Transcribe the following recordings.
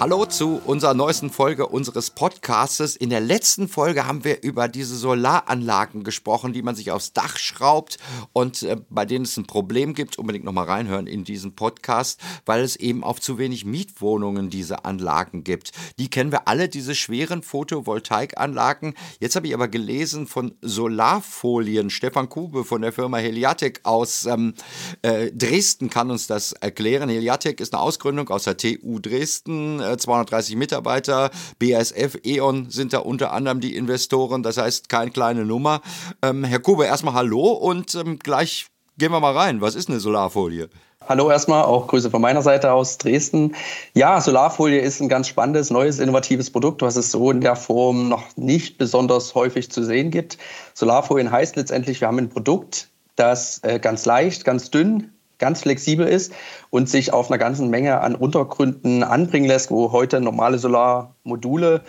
Hallo zu unserer neuesten Folge unseres Podcastes. In der letzten Folge haben wir über diese Solaranlagen gesprochen, die man sich aufs Dach schraubt und äh, bei denen es ein Problem gibt. Unbedingt nochmal reinhören in diesen Podcast, weil es eben auf zu wenig Mietwohnungen diese Anlagen gibt. Die kennen wir alle, diese schweren Photovoltaikanlagen. Jetzt habe ich aber gelesen von Solarfolien. Stefan Kube von der Firma Heliatic aus ähm, äh, Dresden kann uns das erklären. Heliatic ist eine Ausgründung aus der TU Dresden 230 Mitarbeiter. BASF, E.ON sind da unter anderem die Investoren. Das heißt, keine kleine Nummer. Ähm, Herr Kube, erstmal Hallo und ähm, gleich gehen wir mal rein. Was ist eine Solarfolie? Hallo erstmal, auch Grüße von meiner Seite aus Dresden. Ja, Solarfolie ist ein ganz spannendes, neues, innovatives Produkt, was es so in der Form noch nicht besonders häufig zu sehen gibt. Solarfolien heißt letztendlich, wir haben ein Produkt, das äh, ganz leicht, ganz dünn, ganz flexibel ist und sich auf einer ganzen Menge an Untergründen anbringen lässt, wo heute normale Solarmodule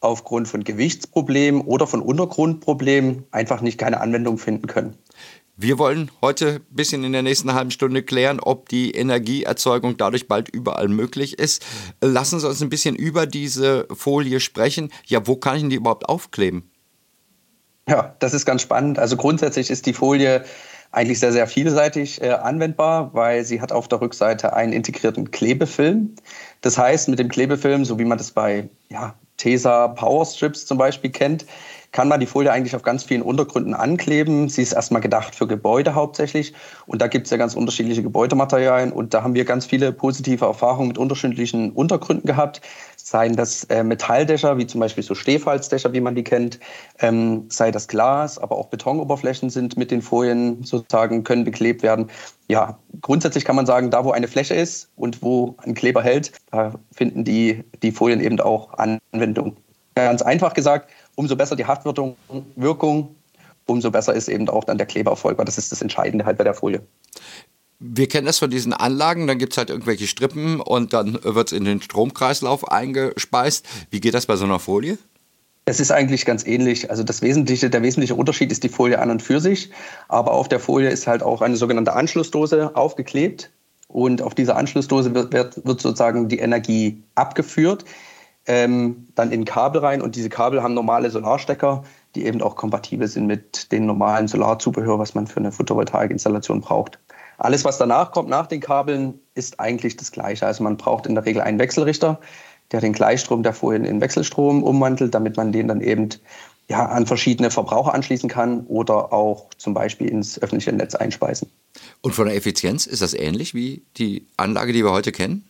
aufgrund von Gewichtsproblemen oder von Untergrundproblemen einfach nicht keine Anwendung finden können. Wir wollen heute ein bisschen in der nächsten halben Stunde klären, ob die Energieerzeugung dadurch bald überall möglich ist. Lassen Sie uns ein bisschen über diese Folie sprechen. Ja, wo kann ich denn die überhaupt aufkleben? Ja, das ist ganz spannend. Also grundsätzlich ist die Folie eigentlich sehr, sehr vielseitig äh, anwendbar, weil sie hat auf der Rückseite einen integrierten Klebefilm. Das heißt, mit dem Klebefilm, so wie man das bei ja, Tesa Powerstrips zum Beispiel kennt, kann man die Folie eigentlich auf ganz vielen Untergründen ankleben. Sie ist erstmal gedacht für Gebäude hauptsächlich. Und da gibt es ja ganz unterschiedliche Gebäudematerialien. Und da haben wir ganz viele positive Erfahrungen mit unterschiedlichen Untergründen gehabt. Seien das äh, Metalldächer, wie zum Beispiel so Stehfalzdächer, wie man die kennt, ähm, sei das Glas, aber auch Betonoberflächen sind mit den Folien sozusagen, können beklebt werden. Ja, grundsätzlich kann man sagen, da wo eine Fläche ist und wo ein Kleber hält, da finden die, die Folien eben auch Anwendung. Ganz einfach gesagt, umso besser die Haftwirkung, umso besser ist eben auch dann der Klebererfolg, weil das ist das Entscheidende halt bei der Folie. Wir kennen das von diesen Anlagen, dann gibt es halt irgendwelche Strippen und dann wird es in den Stromkreislauf eingespeist. Wie geht das bei so einer Folie? Es ist eigentlich ganz ähnlich. Also das wesentliche, der wesentliche Unterschied ist die Folie an und für sich. Aber auf der Folie ist halt auch eine sogenannte Anschlussdose aufgeklebt. Und auf dieser Anschlussdose wird, wird, wird sozusagen die Energie abgeführt ähm, dann in Kabel rein und diese Kabel haben normale Solarstecker, die eben auch kompatibel sind mit den normalen Solarzubehör, was man für eine Photovoltaikinstallation braucht. Alles, was danach kommt, nach den Kabeln, ist eigentlich das Gleiche. Also man braucht in der Regel einen Wechselrichter, der den Gleichstrom der Folien in Wechselstrom umwandelt, damit man den dann eben ja, an verschiedene Verbraucher anschließen kann oder auch zum Beispiel ins öffentliche Netz einspeisen. Und von der Effizienz ist das ähnlich wie die Anlage, die wir heute kennen?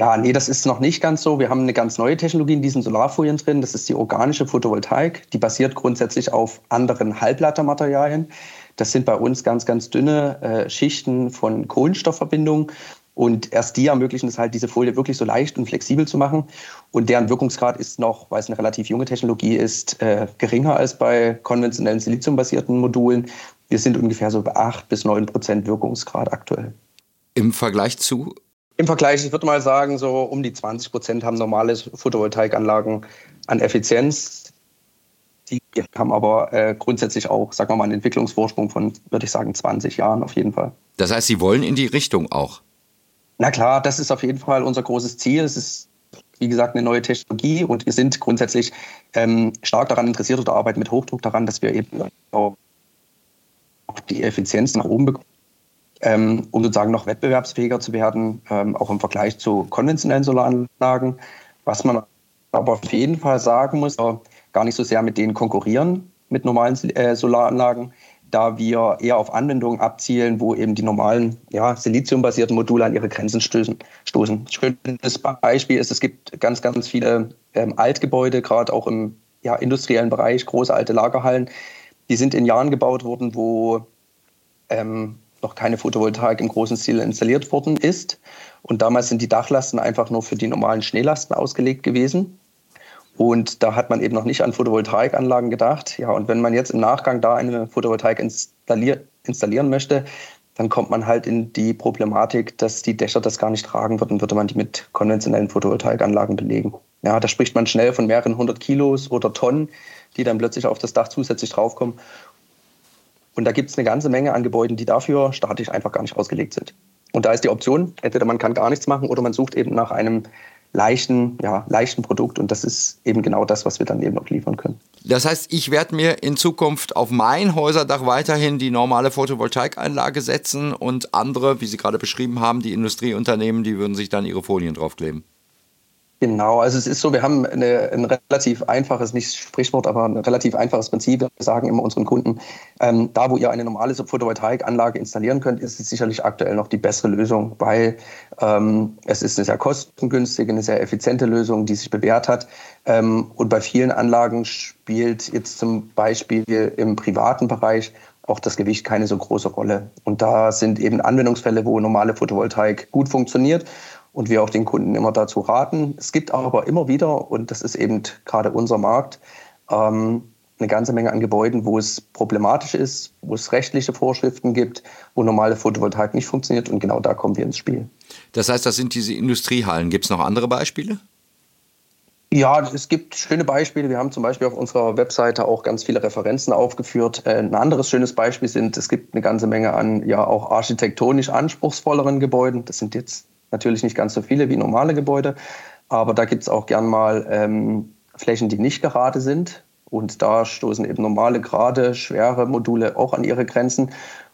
Ja, nee, das ist noch nicht ganz so. Wir haben eine ganz neue Technologie in diesen Solarfolien drin. Das ist die organische Photovoltaik. Die basiert grundsätzlich auf anderen Halbleitermaterialien. Das sind bei uns ganz, ganz dünne äh, Schichten von Kohlenstoffverbindungen. Und erst die ermöglichen es halt, diese Folie wirklich so leicht und flexibel zu machen. Und deren Wirkungsgrad ist noch, weil es eine relativ junge Technologie ist, äh, geringer als bei konventionellen siliziumbasierten Modulen. Wir sind ungefähr so bei 8 bis 9 Prozent Wirkungsgrad aktuell. Im Vergleich zu im Vergleich, ich würde mal sagen, so um die 20 Prozent haben normale Photovoltaikanlagen an Effizienz. Die haben aber äh, grundsätzlich auch, sagen wir mal, einen Entwicklungsvorsprung von, würde ich sagen, 20 Jahren auf jeden Fall. Das heißt, Sie wollen in die Richtung auch? Na klar, das ist auf jeden Fall unser großes Ziel. Es ist, wie gesagt, eine neue Technologie und wir sind grundsätzlich ähm, stark daran interessiert oder arbeiten mit Hochdruck daran, dass wir eben auch die Effizienz nach oben bekommen ähm, um sozusagen noch wettbewerbsfähiger zu werden, ähm, auch im Vergleich zu konventionellen Solaranlagen. Was man aber auf jeden Fall sagen muss, gar nicht so sehr mit denen konkurrieren, mit normalen äh, Solaranlagen, da wir eher auf Anwendungen abzielen, wo eben die normalen ja, siliziumbasierten Module an ihre Grenzen stößen. stoßen. Schönes Beispiel ist, es gibt ganz, ganz viele ähm, Altgebäude, gerade auch im ja, industriellen Bereich, große alte Lagerhallen, die sind in Jahren gebaut worden, wo ähm, noch keine Photovoltaik im großen Stil installiert worden ist. Und damals sind die Dachlasten einfach nur für die normalen Schneelasten ausgelegt gewesen. Und da hat man eben noch nicht an Photovoltaikanlagen gedacht. Ja, und wenn man jetzt im Nachgang da eine Photovoltaik installier installieren möchte, dann kommt man halt in die Problematik, dass die Dächer das gar nicht tragen würden, würde man die mit konventionellen Photovoltaikanlagen belegen. Ja, da spricht man schnell von mehreren hundert Kilos oder Tonnen, die dann plötzlich auf das Dach zusätzlich draufkommen. Und da gibt es eine ganze Menge an Gebäuden, die dafür statisch einfach gar nicht ausgelegt sind. Und da ist die Option, entweder man kann gar nichts machen oder man sucht eben nach einem leichten, ja, leichten Produkt. Und das ist eben genau das, was wir dann eben auch liefern können. Das heißt, ich werde mir in Zukunft auf mein Häuserdach weiterhin die normale Photovoltaikanlage setzen und andere, wie Sie gerade beschrieben haben, die Industrieunternehmen, die würden sich dann ihre Folien draufkleben. Genau, also es ist so, wir haben eine, ein relativ einfaches, nicht Sprichwort, aber ein relativ einfaches Prinzip. Wir sagen immer unseren Kunden, ähm, da wo ihr eine normale Photovoltaikanlage installieren könnt, ist es sicherlich aktuell noch die bessere Lösung, weil ähm, es ist eine sehr kostengünstige, eine sehr effiziente Lösung, die sich bewährt hat. Ähm, und bei vielen Anlagen spielt jetzt zum Beispiel im privaten Bereich auch das Gewicht keine so große Rolle. Und da sind eben Anwendungsfälle, wo normale Photovoltaik gut funktioniert und wir auch den Kunden immer dazu raten. Es gibt aber immer wieder, und das ist eben gerade unser Markt, ähm, eine ganze Menge an Gebäuden, wo es problematisch ist, wo es rechtliche Vorschriften gibt, wo normale Photovoltaik nicht funktioniert und genau da kommen wir ins Spiel. Das heißt, das sind diese Industriehallen. Gibt es noch andere Beispiele? Ja, es gibt schöne Beispiele. Wir haben zum Beispiel auf unserer Webseite auch ganz viele Referenzen aufgeführt. Äh, ein anderes schönes Beispiel sind, es gibt eine ganze Menge an ja auch architektonisch anspruchsvolleren Gebäuden. Das sind jetzt Natürlich nicht ganz so viele wie normale Gebäude, aber da gibt es auch gern mal ähm, Flächen, die nicht gerade sind. Und da stoßen eben normale, gerade, schwere Module auch an ihre Grenzen.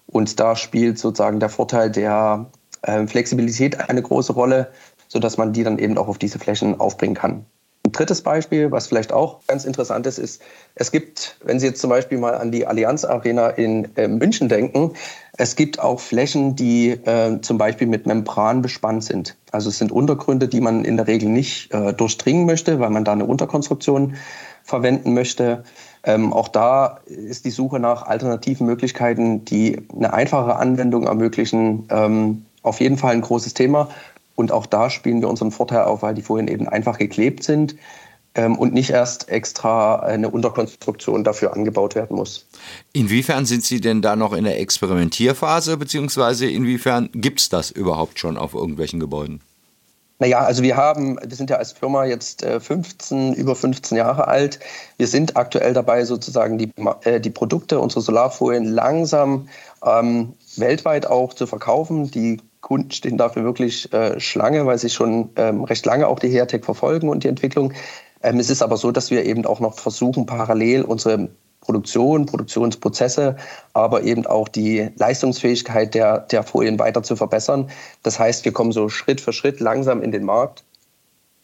Und da spielt sozusagen der Vorteil der äh, Flexibilität eine große Rolle, sodass man die dann eben auch auf diese Flächen aufbringen kann. Ein drittes Beispiel, was vielleicht auch ganz interessant ist, ist, es gibt, wenn Sie jetzt zum Beispiel mal an die Allianz Arena in äh, München denken, es gibt auch Flächen, die äh, zum Beispiel mit Membran bespannt sind. Also es sind Untergründe, die man in der Regel nicht äh, durchdringen möchte, weil man da eine Unterkonstruktion verwenden möchte. Ähm, auch da ist die Suche nach alternativen Möglichkeiten, die eine einfache Anwendung ermöglichen, ähm, auf jeden Fall ein großes Thema. Und auch da spielen wir unseren Vorteil auf, weil die Folien eben einfach geklebt sind ähm, und nicht erst extra eine Unterkonstruktion dafür angebaut werden muss. Inwiefern sind Sie denn da noch in der Experimentierphase, beziehungsweise inwiefern gibt es das überhaupt schon auf irgendwelchen Gebäuden? Naja, also wir haben, wir sind ja als Firma jetzt 15, äh, über 15 Jahre alt. Wir sind aktuell dabei, sozusagen die, äh, die Produkte, unsere Solarfolien langsam ähm, weltweit auch zu verkaufen. Die Kunden stehen dafür wirklich äh, Schlange, weil sie schon ähm, recht lange auch die Hertech verfolgen und die Entwicklung. Ähm, es ist aber so, dass wir eben auch noch versuchen, parallel unsere Produktion, Produktionsprozesse, aber eben auch die Leistungsfähigkeit der, der Folien weiter zu verbessern. Das heißt, wir kommen so Schritt für Schritt langsam in den Markt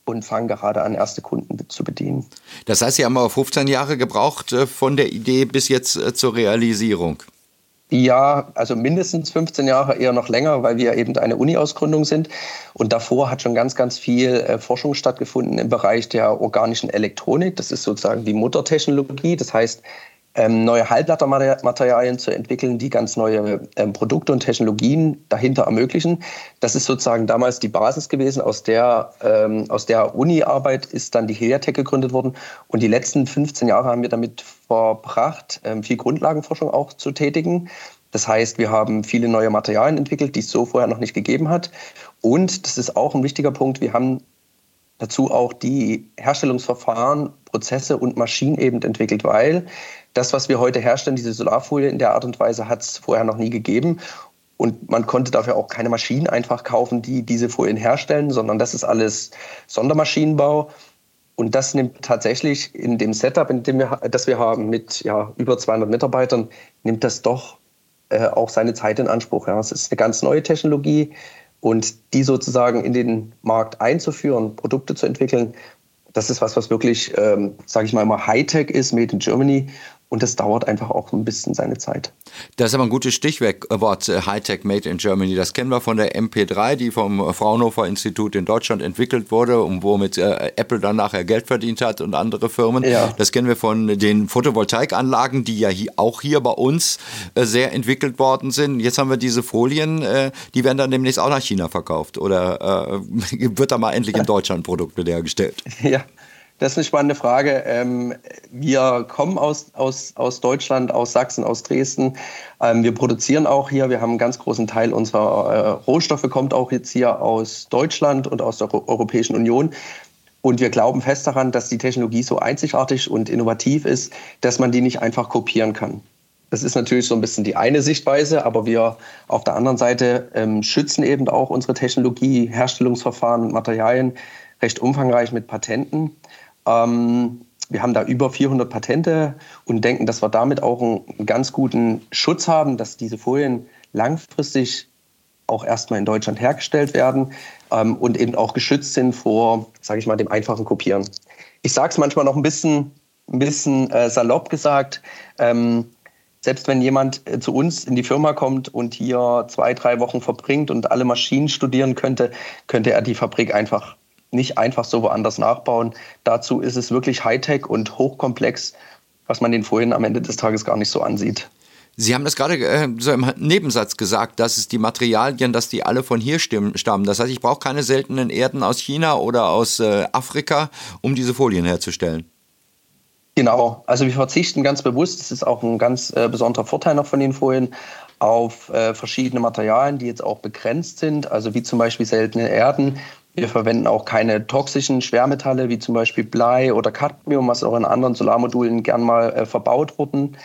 und fangen gerade an, erste Kunden zu bedienen. Das heißt, Sie haben aber 15 Jahre gebraucht äh, von der Idee bis jetzt äh, zur Realisierung. Ja, also mindestens 15 Jahre, eher noch länger, weil wir eben eine Uni-Ausgründung sind. Und davor hat schon ganz, ganz viel äh, Forschung stattgefunden im Bereich der organischen Elektronik. Das ist sozusagen die Muttertechnologie. Das heißt, ähm, neue Halbleitermaterialien zu entwickeln, die ganz neue ähm, Produkte und Technologien dahinter ermöglichen. Das ist sozusagen damals die Basis gewesen. Aus der, ähm, aus der Uni-Arbeit ist dann die Heliatech gegründet worden. Und die letzten 15 Jahre haben wir damit verbracht, ähm, viel Grundlagenforschung auch zu tätigen. Das heißt, wir haben viele neue Materialien entwickelt, die es so vorher noch nicht gegeben hat. Und das ist auch ein wichtiger Punkt, wir haben dazu auch die Herstellungsverfahren, Prozesse und Maschinen eben entwickelt, weil das, was wir heute herstellen, diese Solarfolie in der Art und Weise, hat es vorher noch nie gegeben. Und man konnte dafür auch keine Maschinen einfach kaufen, die diese Folien herstellen, sondern das ist alles Sondermaschinenbau. Und das nimmt tatsächlich in dem Setup, in dem wir, das wir haben, mit ja, über 200 Mitarbeitern, nimmt das doch äh, auch seine Zeit in Anspruch. Ja. Es ist eine ganz neue Technologie und die sozusagen in den Markt einzuführen, Produkte zu entwickeln, das ist was, was wirklich, ähm, sage ich mal, immer Hightech ist, made in Germany und das dauert einfach auch ein bisschen seine Zeit. Das ist aber ein gutes Stichwort, äh, Hightech Made in Germany. Das kennen wir von der MP3, die vom Fraunhofer Institut in Deutschland entwickelt wurde und womit äh, Apple dann nachher Geld verdient hat und andere Firmen. Ja. Das kennen wir von den Photovoltaikanlagen, die ja hier, auch hier bei uns äh, sehr entwickelt worden sind. Jetzt haben wir diese Folien, äh, die werden dann demnächst auch nach China verkauft. Oder äh, wird da mal endlich in Deutschland ein Produkt mit hergestellt? Ja. Das ist eine spannende Frage. Ähm, wir kommen aus, aus, aus Deutschland, aus Sachsen, aus Dresden. Ähm, wir produzieren auch hier. Wir haben einen ganz großen Teil unserer äh, Rohstoffe kommt auch jetzt hier aus Deutschland und aus der Europäischen Union. Und wir glauben fest daran, dass die Technologie so einzigartig und innovativ ist, dass man die nicht einfach kopieren kann. Das ist natürlich so ein bisschen die eine Sichtweise, aber wir auf der anderen Seite ähm, schützen eben auch unsere Technologie, Herstellungsverfahren und Materialien recht umfangreich mit Patenten. Ähm, wir haben da über 400 Patente und denken, dass wir damit auch einen ganz guten Schutz haben, dass diese Folien langfristig auch erstmal in Deutschland hergestellt werden ähm, und eben auch geschützt sind vor, sage ich mal, dem einfachen Kopieren. Ich sage es manchmal noch ein bisschen, ein bisschen äh, salopp gesagt. Ähm, selbst wenn jemand äh, zu uns in die Firma kommt und hier zwei, drei Wochen verbringt und alle Maschinen studieren könnte, könnte er die Fabrik einfach nicht einfach so woanders nachbauen. Dazu ist es wirklich Hightech und hochkomplex, was man den vorhin am Ende des Tages gar nicht so ansieht. Sie haben das gerade äh, so im Nebensatz gesagt, dass es die Materialien, dass die alle von hier stammen. Das heißt, ich brauche keine seltenen Erden aus China oder aus äh, Afrika, um diese Folien herzustellen. Genau, also wir verzichten ganz bewusst, das ist auch ein ganz äh, besonderer Vorteil noch von den Folien, auf äh, verschiedene Materialien, die jetzt auch begrenzt sind, also wie zum Beispiel seltene Erden, wir verwenden auch keine toxischen Schwermetalle wie zum Beispiel Blei oder Cadmium, was auch in anderen Solarmodulen gern mal äh, verbaut wurden,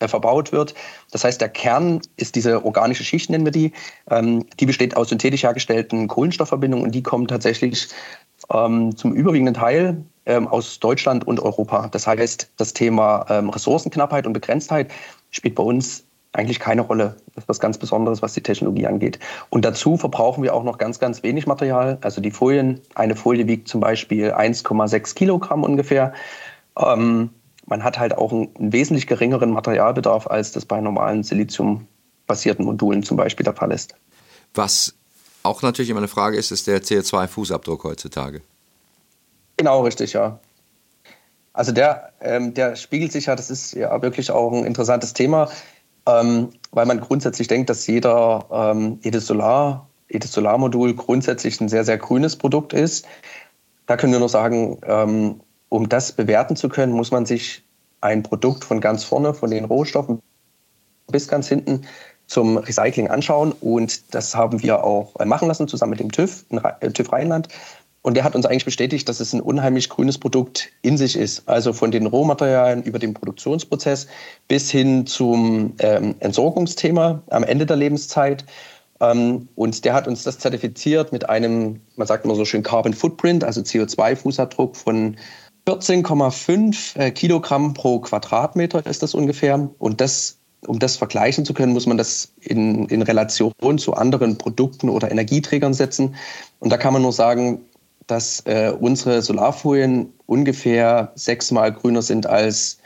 äh, verbaut wird. Das heißt, der Kern ist diese organische Schicht, nennen wir die. Ähm, die besteht aus synthetisch hergestellten Kohlenstoffverbindungen und die kommen tatsächlich ähm, zum überwiegenden Teil ähm, aus Deutschland und Europa. Das heißt, das Thema ähm, Ressourcenknappheit und Begrenztheit spielt bei uns eigentlich keine Rolle. Das ist was ganz Besonderes, was die Technologie angeht. Und dazu verbrauchen wir auch noch ganz, ganz wenig Material. Also die Folien, eine Folie wiegt zum Beispiel 1,6 Kilogramm ungefähr. Ähm, man hat halt auch einen, einen, wesentlich geringeren Materialbedarf, als das bei normalen Silizium-basierten Modulen zum Beispiel der Fall ist. Was auch natürlich immer eine Frage ist, ist der CO2-Fußabdruck heutzutage. Genau, richtig, ja. Also der, ähm, der spiegelt sich ja, das ist ja wirklich auch ein interessantes Thema ähm, weil man grundsätzlich denkt, dass jeder, ähm, jedes, Solar, jedes Solarmodul grundsätzlich ein sehr, sehr grünes Produkt ist. Da können wir nur sagen, ähm, um das bewerten zu können, muss man sich ein Produkt von ganz vorne, von den Rohstoffen bis ganz hinten zum Recycling anschauen. Und das haben wir auch machen lassen, zusammen mit dem TÜV, TÜV Rheinland. Und der hat uns eigentlich bestätigt, dass es ein unheimlich grünes Produkt in sich ist. Also von den Rohmaterialien über den Produktionsprozess bis hin zum ähm, Entsorgungsthema am Ende der Lebenszeit. Ähm, und der hat uns das zertifiziert mit einem, man sagt immer so schön Carbon Footprint, also CO2-Fußabdruck von 14,5 äh, Kilogramm pro Quadratmeter ist das ungefähr. Und das um das vergleichen zu können, muss man das in, in Relation zu anderen Produkten oder Energieträgern setzen. Und da kann man nur sagen, dass äh, unsere Solarfolien ungefähr sechsmal grüner sind als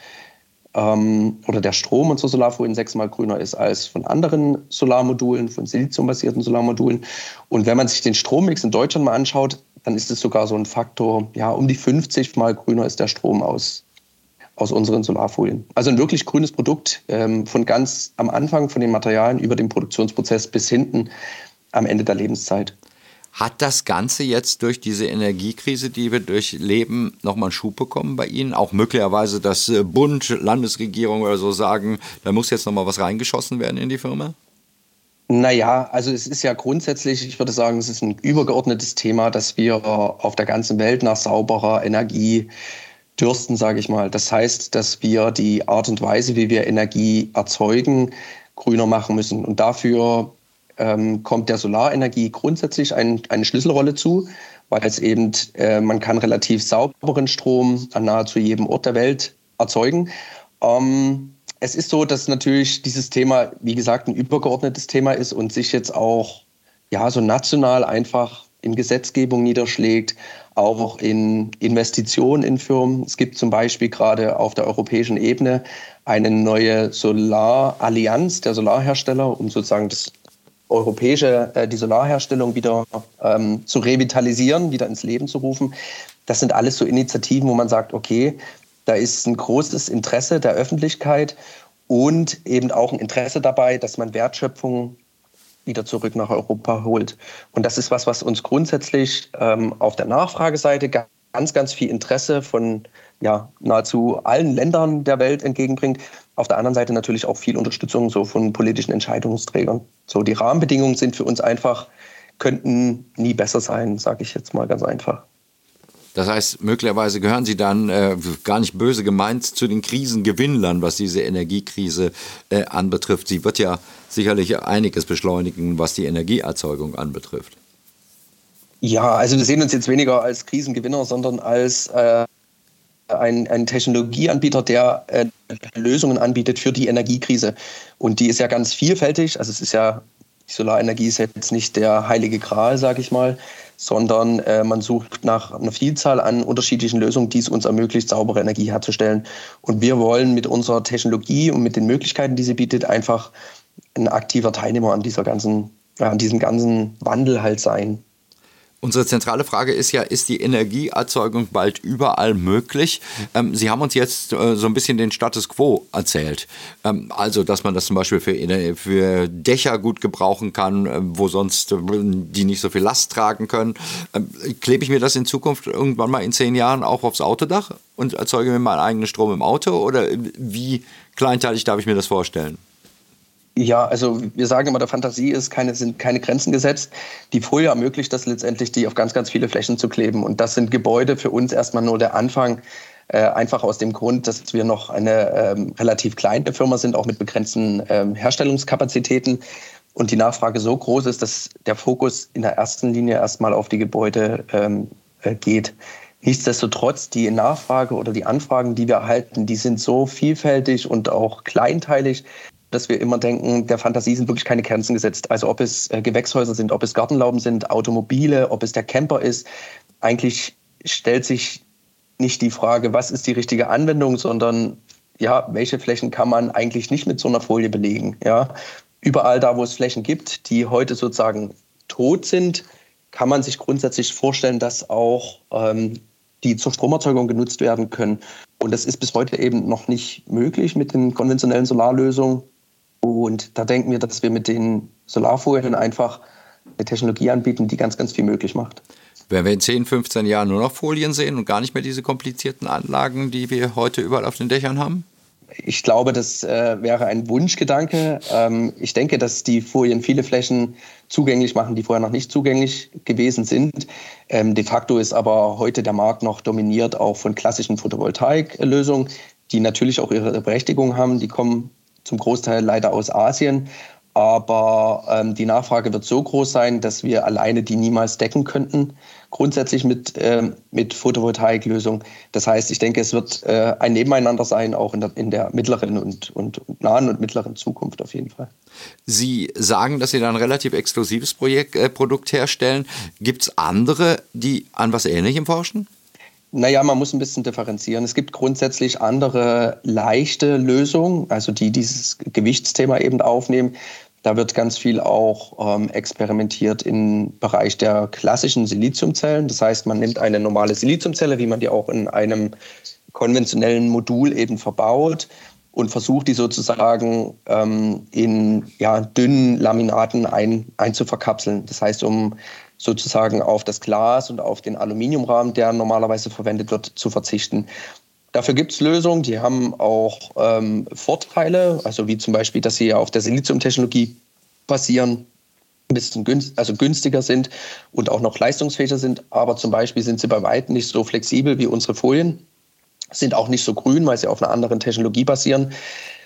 ähm, oder der Strom unserer Solarfolien sechsmal grüner ist als von anderen Solarmodulen, von siliziumbasierten Solarmodulen. Und wenn man sich den Strommix in Deutschland mal anschaut, dann ist es sogar so ein Faktor, ja, um die 50 mal grüner ist der Strom aus, aus unseren Solarfolien. Also ein wirklich grünes Produkt ähm, von ganz am Anfang von den Materialien über den Produktionsprozess bis hinten am Ende der Lebenszeit. Hat das Ganze jetzt durch diese Energiekrise, die wir durchleben, nochmal einen Schub bekommen bei Ihnen? Auch möglicherweise, dass äh, Bund, Landesregierung oder so sagen, da muss jetzt nochmal was reingeschossen werden in die Firma? Naja, also es ist ja grundsätzlich, ich würde sagen, es ist ein übergeordnetes Thema, dass wir auf der ganzen Welt nach sauberer Energie dürsten, sage ich mal. Das heißt, dass wir die Art und Weise, wie wir Energie erzeugen, grüner machen müssen. Und dafür ähm, kommt der Solarenergie grundsätzlich ein, eine Schlüsselrolle zu, weil es eben, äh, man kann relativ sauberen Strom an nahezu jedem Ort der Welt erzeugen. Ähm, es ist so, dass natürlich dieses Thema, wie gesagt, ein übergeordnetes Thema ist und sich jetzt auch ja, so national einfach in Gesetzgebung niederschlägt, auch in Investitionen in Firmen. Es gibt zum Beispiel gerade auf der europäischen Ebene eine neue Solarallianz der Solarhersteller, um sozusagen das europäische, äh, die Solarherstellung wieder ähm, zu revitalisieren, wieder ins Leben zu rufen. Das sind alles so Initiativen, wo man sagt, okay, da ist ein großes Interesse der Öffentlichkeit und eben auch ein Interesse dabei, dass man Wertschöpfung wieder zurück nach Europa holt. Und das ist was, was uns grundsätzlich ähm, auf der Nachfrageseite ganz, ganz viel Interesse von ja, nahezu allen Ländern der Welt entgegenbringt. Auf der anderen Seite natürlich auch viel Unterstützung so von politischen Entscheidungsträgern. So die Rahmenbedingungen sind für uns einfach, könnten nie besser sein, sage ich jetzt mal ganz einfach. Das heißt, möglicherweise gehören Sie dann, äh, gar nicht böse gemeint, zu den Krisengewinnlern, was diese Energiekrise äh, anbetrifft. Sie wird ja sicherlich einiges beschleunigen, was die Energieerzeugung anbetrifft. Ja, also wir sehen uns jetzt weniger als Krisengewinner, sondern als äh, ein, ein, Technologieanbieter, der äh, Lösungen anbietet für die Energiekrise. Und die ist ja ganz vielfältig. Also es ist ja, die Solarenergie ist jetzt nicht der heilige Gral, sage ich mal, sondern äh, man sucht nach einer Vielzahl an unterschiedlichen Lösungen, die es uns ermöglicht, saubere Energie herzustellen. Und wir wollen mit unserer Technologie und mit den Möglichkeiten, die sie bietet, einfach ein aktiver Teilnehmer an dieser ganzen, ja, an diesem ganzen Wandel halt sein. Unsere zentrale Frage ist ja, ist die Energieerzeugung bald überall möglich? Ähm, Sie haben uns jetzt äh, so ein bisschen den Status quo erzählt. Ähm, also, dass man das zum Beispiel für, für Dächer gut gebrauchen kann, äh, wo sonst äh, die nicht so viel Last tragen können. Ähm, klebe ich mir das in Zukunft irgendwann mal in zehn Jahren auch aufs Autodach und erzeuge mir meinen eigenen Strom im Auto? Oder wie kleinteilig darf ich mir das vorstellen? Ja, also wir sagen immer, der Fantasie ist keine, sind keine Grenzen gesetzt. Die Folie ermöglicht das letztendlich, die auf ganz, ganz viele Flächen zu kleben. Und das sind Gebäude für uns erstmal nur der Anfang. Äh, einfach aus dem Grund, dass wir noch eine ähm, relativ kleine Firma sind, auch mit begrenzten ähm, Herstellungskapazitäten. Und die Nachfrage so groß ist, dass der Fokus in der ersten Linie erstmal auf die Gebäude ähm, äh, geht. Nichtsdestotrotz, die Nachfrage oder die Anfragen, die wir erhalten, die sind so vielfältig und auch kleinteilig, dass wir immer denken, der Fantasie sind wirklich keine Grenzen gesetzt. Also ob es äh, Gewächshäuser sind, ob es Gartenlauben sind, Automobile, ob es der Camper ist. Eigentlich stellt sich nicht die Frage, was ist die richtige Anwendung, sondern ja, welche Flächen kann man eigentlich nicht mit so einer Folie belegen. Ja? Überall da, wo es Flächen gibt, die heute sozusagen tot sind, kann man sich grundsätzlich vorstellen, dass auch ähm, die zur Stromerzeugung genutzt werden können. Und das ist bis heute eben noch nicht möglich mit den konventionellen Solarlösungen. Und da denken wir, dass wir mit den Solarfolien einfach eine Technologie anbieten, die ganz, ganz viel möglich macht. Werden wir in 10, 15 Jahren nur noch Folien sehen und gar nicht mehr diese komplizierten Anlagen, die wir heute überall auf den Dächern haben? Ich glaube, das äh, wäre ein Wunschgedanke. Ähm, ich denke, dass die Folien viele Flächen zugänglich machen, die vorher noch nicht zugänglich gewesen sind. Ähm, de facto ist aber heute der Markt noch dominiert auch von klassischen Photovoltaiklösungen, die natürlich auch ihre Berechtigung haben. Die kommen zum Großteil leider aus Asien. Aber ähm, die Nachfrage wird so groß sein, dass wir alleine die niemals decken könnten, grundsätzlich mit, ähm, mit Photovoltaiklösung. Das heißt, ich denke, es wird äh, ein Nebeneinander sein, auch in der, in der mittleren und, und nahen und mittleren Zukunft auf jeden Fall. Sie sagen, dass Sie da ein relativ exklusives Projekt, äh, Produkt herstellen. Gibt es andere, die an was Ähnlichem forschen? Naja, man muss ein bisschen differenzieren. Es gibt grundsätzlich andere leichte Lösungen, also die dieses Gewichtsthema eben aufnehmen. Da wird ganz viel auch ähm, experimentiert im Bereich der klassischen Siliziumzellen. Das heißt, man nimmt eine normale Siliziumzelle, wie man die auch in einem konventionellen Modul eben verbaut und versucht, die sozusagen ähm, in ja, dünnen Laminaten ein, einzuverkapseln. Das heißt, um sozusagen auf das Glas und auf den Aluminiumrahmen, der normalerweise verwendet wird, zu verzichten. Dafür gibt es Lösungen, die haben auch ähm, Vorteile, also wie zum Beispiel, dass sie auf der Siliziumtechnologie basieren, ein bisschen günst, also günstiger sind und auch noch leistungsfähiger sind. Aber zum Beispiel sind sie bei weitem nicht so flexibel wie unsere Folien, sind auch nicht so grün, weil sie auf einer anderen Technologie basieren.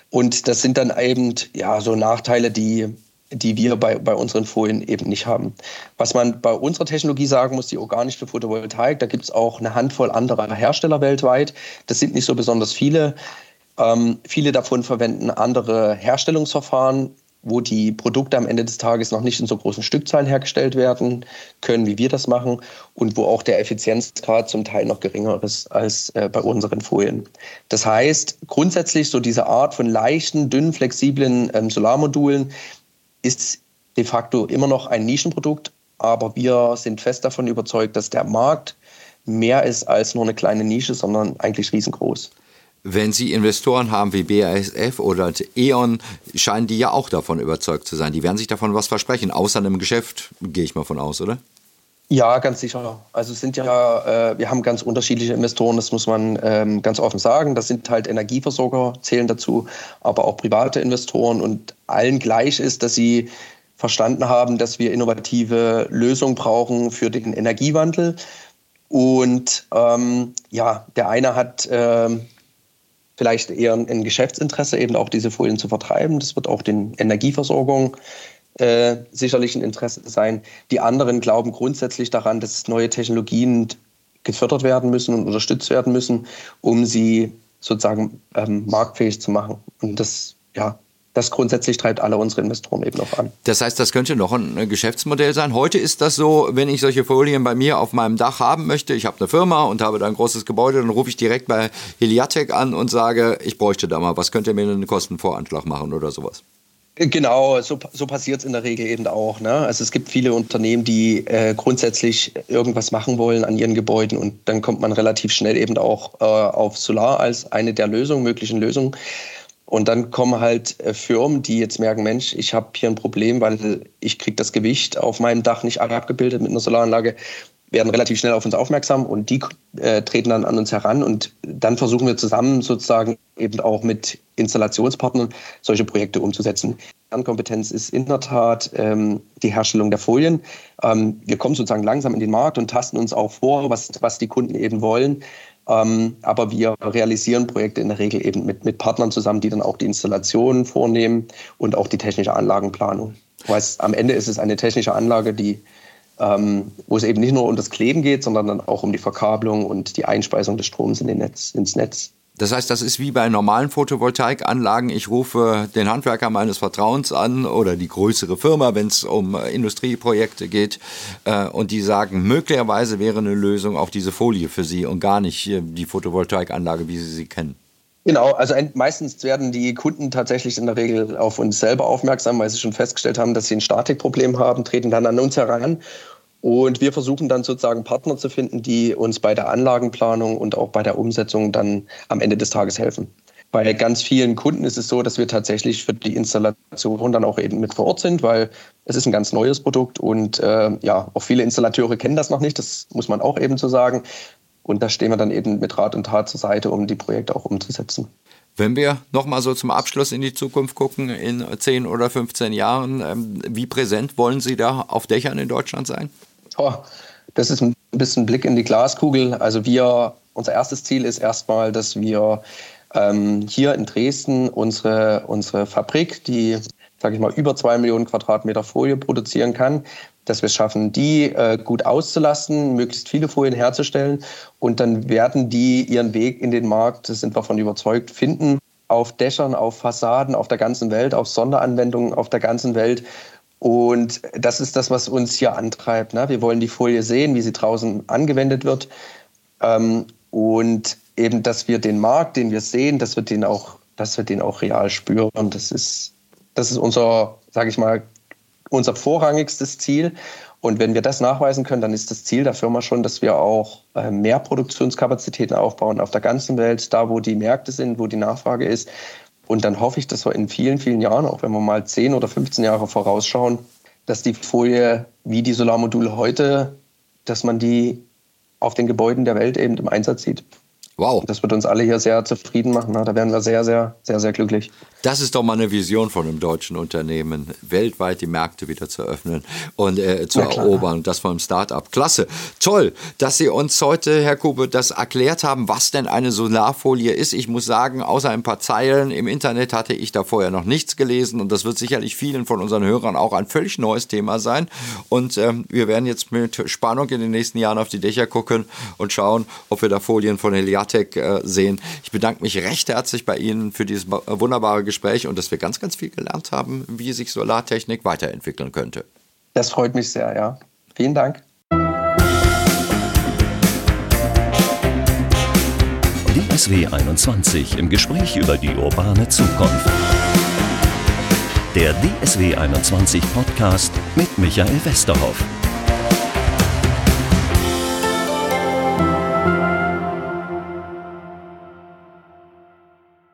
Und das sind dann eben ja so Nachteile, die die wir bei, bei unseren Folien eben nicht haben. Was man bei unserer Technologie sagen muss, die organische Photovoltaik, da gibt es auch eine Handvoll anderer Hersteller weltweit. Das sind nicht so besonders viele. Ähm, viele davon verwenden andere Herstellungsverfahren, wo die Produkte am Ende des Tages noch nicht in so großen Stückzahlen hergestellt werden können, wie wir das machen, und wo auch der Effizienzgrad zum Teil noch geringer ist als äh, bei unseren Folien. Das heißt, grundsätzlich so diese Art von leichten, dünnen, flexiblen ähm, Solarmodulen, ist de facto immer noch ein Nischenprodukt, aber wir sind fest davon überzeugt, dass der Markt mehr ist als nur eine kleine Nische, sondern eigentlich riesengroß. Wenn Sie Investoren haben wie BASF oder E.ON, scheinen die ja auch davon überzeugt zu sein. Die werden sich davon was versprechen, außer einem Geschäft, gehe ich mal von aus, oder? Ja, ganz sicher. Also sind ja, äh, wir haben ganz unterschiedliche Investoren, das muss man ähm, ganz offen sagen. Das sind halt Energieversorger, zählen dazu, aber auch private Investoren und allen gleich ist, dass sie verstanden haben, dass wir innovative Lösungen brauchen für den Energiewandel. Und ähm, ja, der eine hat äh, vielleicht eher ein Geschäftsinteresse, eben auch diese Folien zu vertreiben. Das wird auch den Energieversorgung äh, sicherlich ein Interesse sein. Die anderen glauben grundsätzlich daran, dass neue Technologien gefördert werden müssen und unterstützt werden müssen, um sie sozusagen ähm, marktfähig zu machen. Und das, ja, das grundsätzlich treibt alle unsere Investoren eben noch an. Das heißt, das könnte noch ein Geschäftsmodell sein. Heute ist das so, wenn ich solche Folien bei mir auf meinem Dach haben möchte, ich habe eine Firma und habe da ein großes Gebäude, dann rufe ich direkt bei Heliatec an und sage, ich bräuchte da mal, was könnt ihr mir einen Kostenvoranschlag machen oder sowas? Genau, so, so passiert es in der Regel eben auch. Ne? Also es gibt viele Unternehmen, die äh, grundsätzlich irgendwas machen wollen an ihren Gebäuden und dann kommt man relativ schnell eben auch äh, auf Solar als eine der Lösungen, möglichen Lösungen. Und dann kommen halt äh, Firmen, die jetzt merken, Mensch, ich habe hier ein Problem, weil ich kriege das Gewicht auf meinem Dach nicht abgebildet mit einer Solaranlage werden relativ schnell auf uns aufmerksam und die äh, treten dann an uns heran und dann versuchen wir zusammen sozusagen eben auch mit Installationspartnern solche Projekte umzusetzen. Kernkompetenz ist in der Tat ähm, die Herstellung der Folien. Ähm, wir kommen sozusagen langsam in den Markt und tasten uns auch vor, was, was die Kunden eben wollen. Ähm, aber wir realisieren Projekte in der Regel eben mit, mit Partnern zusammen, die dann auch die Installation vornehmen und auch die technische Anlagenplanung. Weil am Ende ist es eine technische Anlage, die ähm, wo es eben nicht nur um das Kleben geht, sondern dann auch um die Verkabelung und die Einspeisung des Stroms in den Netz, ins Netz. Das heißt, das ist wie bei normalen Photovoltaikanlagen. Ich rufe den Handwerker meines Vertrauens an oder die größere Firma, wenn es um Industrieprojekte geht. Äh, und die sagen, möglicherweise wäre eine Lösung auch diese Folie für Sie und gar nicht äh, die Photovoltaikanlage, wie Sie sie kennen. Genau, also meistens werden die Kunden tatsächlich in der Regel auf uns selber aufmerksam, weil sie schon festgestellt haben, dass sie ein Statikproblem haben, treten dann an uns heran und wir versuchen dann sozusagen Partner zu finden, die uns bei der Anlagenplanung und auch bei der Umsetzung dann am Ende des Tages helfen. Bei ganz vielen Kunden ist es so, dass wir tatsächlich für die Installation dann auch eben mit vor Ort sind, weil es ist ein ganz neues Produkt und äh, ja, auch viele Installateure kennen das noch nicht, das muss man auch eben so sagen. Und da stehen wir dann eben mit Rat und Tat zur Seite, um die Projekte auch umzusetzen. Wenn wir nochmal so zum Abschluss in die Zukunft gucken, in 10 oder 15 Jahren, ähm, wie präsent wollen Sie da auf Dächern in Deutschland sein? Oh, das ist ein bisschen Blick in die Glaskugel. Also wir, unser erstes Ziel ist erstmal, dass wir ähm, hier in Dresden unsere, unsere Fabrik, die, sage ich mal, über zwei Millionen Quadratmeter Folie produzieren kann, dass wir es schaffen, die äh, gut auszulasten, möglichst viele Folien herzustellen und dann werden die ihren Weg in den Markt, das sind wir davon überzeugt, finden, auf Dächern, auf Fassaden, auf der ganzen Welt, auf Sonderanwendungen auf der ganzen Welt. Und das ist das, was uns hier antreibt. Ne? Wir wollen die Folie sehen, wie sie draußen angewendet wird. Ähm, und eben, dass wir den Markt, den wir sehen, dass wir den auch, dass wir den auch real spüren. Das ist, das ist unser, sage ich mal, unser vorrangigstes Ziel. Und wenn wir das nachweisen können, dann ist das Ziel der Firma schon, dass wir auch äh, mehr Produktionskapazitäten aufbauen auf der ganzen Welt, da wo die Märkte sind, wo die Nachfrage ist. Und dann hoffe ich, dass wir in vielen, vielen Jahren, auch wenn wir mal 10 oder 15 Jahre vorausschauen, dass die Folie wie die Solarmodule heute, dass man die auf den Gebäuden der Welt eben im Einsatz sieht. Wow. Das wird uns alle hier sehr zufrieden machen. Da werden wir sehr, sehr, sehr, sehr glücklich. Das ist doch mal eine Vision von einem deutschen Unternehmen, weltweit die Märkte wieder zu öffnen und äh, zu erobern. Das von einem Start-up. Klasse. Toll, dass Sie uns heute, Herr Kube, das erklärt haben, was denn eine Solarfolie ist. Ich muss sagen, außer ein paar Zeilen im Internet hatte ich da vorher noch nichts gelesen und das wird sicherlich vielen von unseren Hörern auch ein völlig neues Thema sein. Und ähm, wir werden jetzt mit Spannung in den nächsten Jahren auf die Dächer gucken und schauen, ob wir da Folien von Heliat Martech äh, sehen. Ich bedanke mich recht herzlich bei Ihnen für dieses wunderbare Gespräch und dass wir ganz, ganz viel gelernt haben, wie sich Solartechnik weiterentwickeln könnte. Das freut mich sehr, ja. Vielen Dank. DSW 21 im Gespräch über die urbane Zukunft. Der DSW 21 Podcast mit Michael Westerhoff.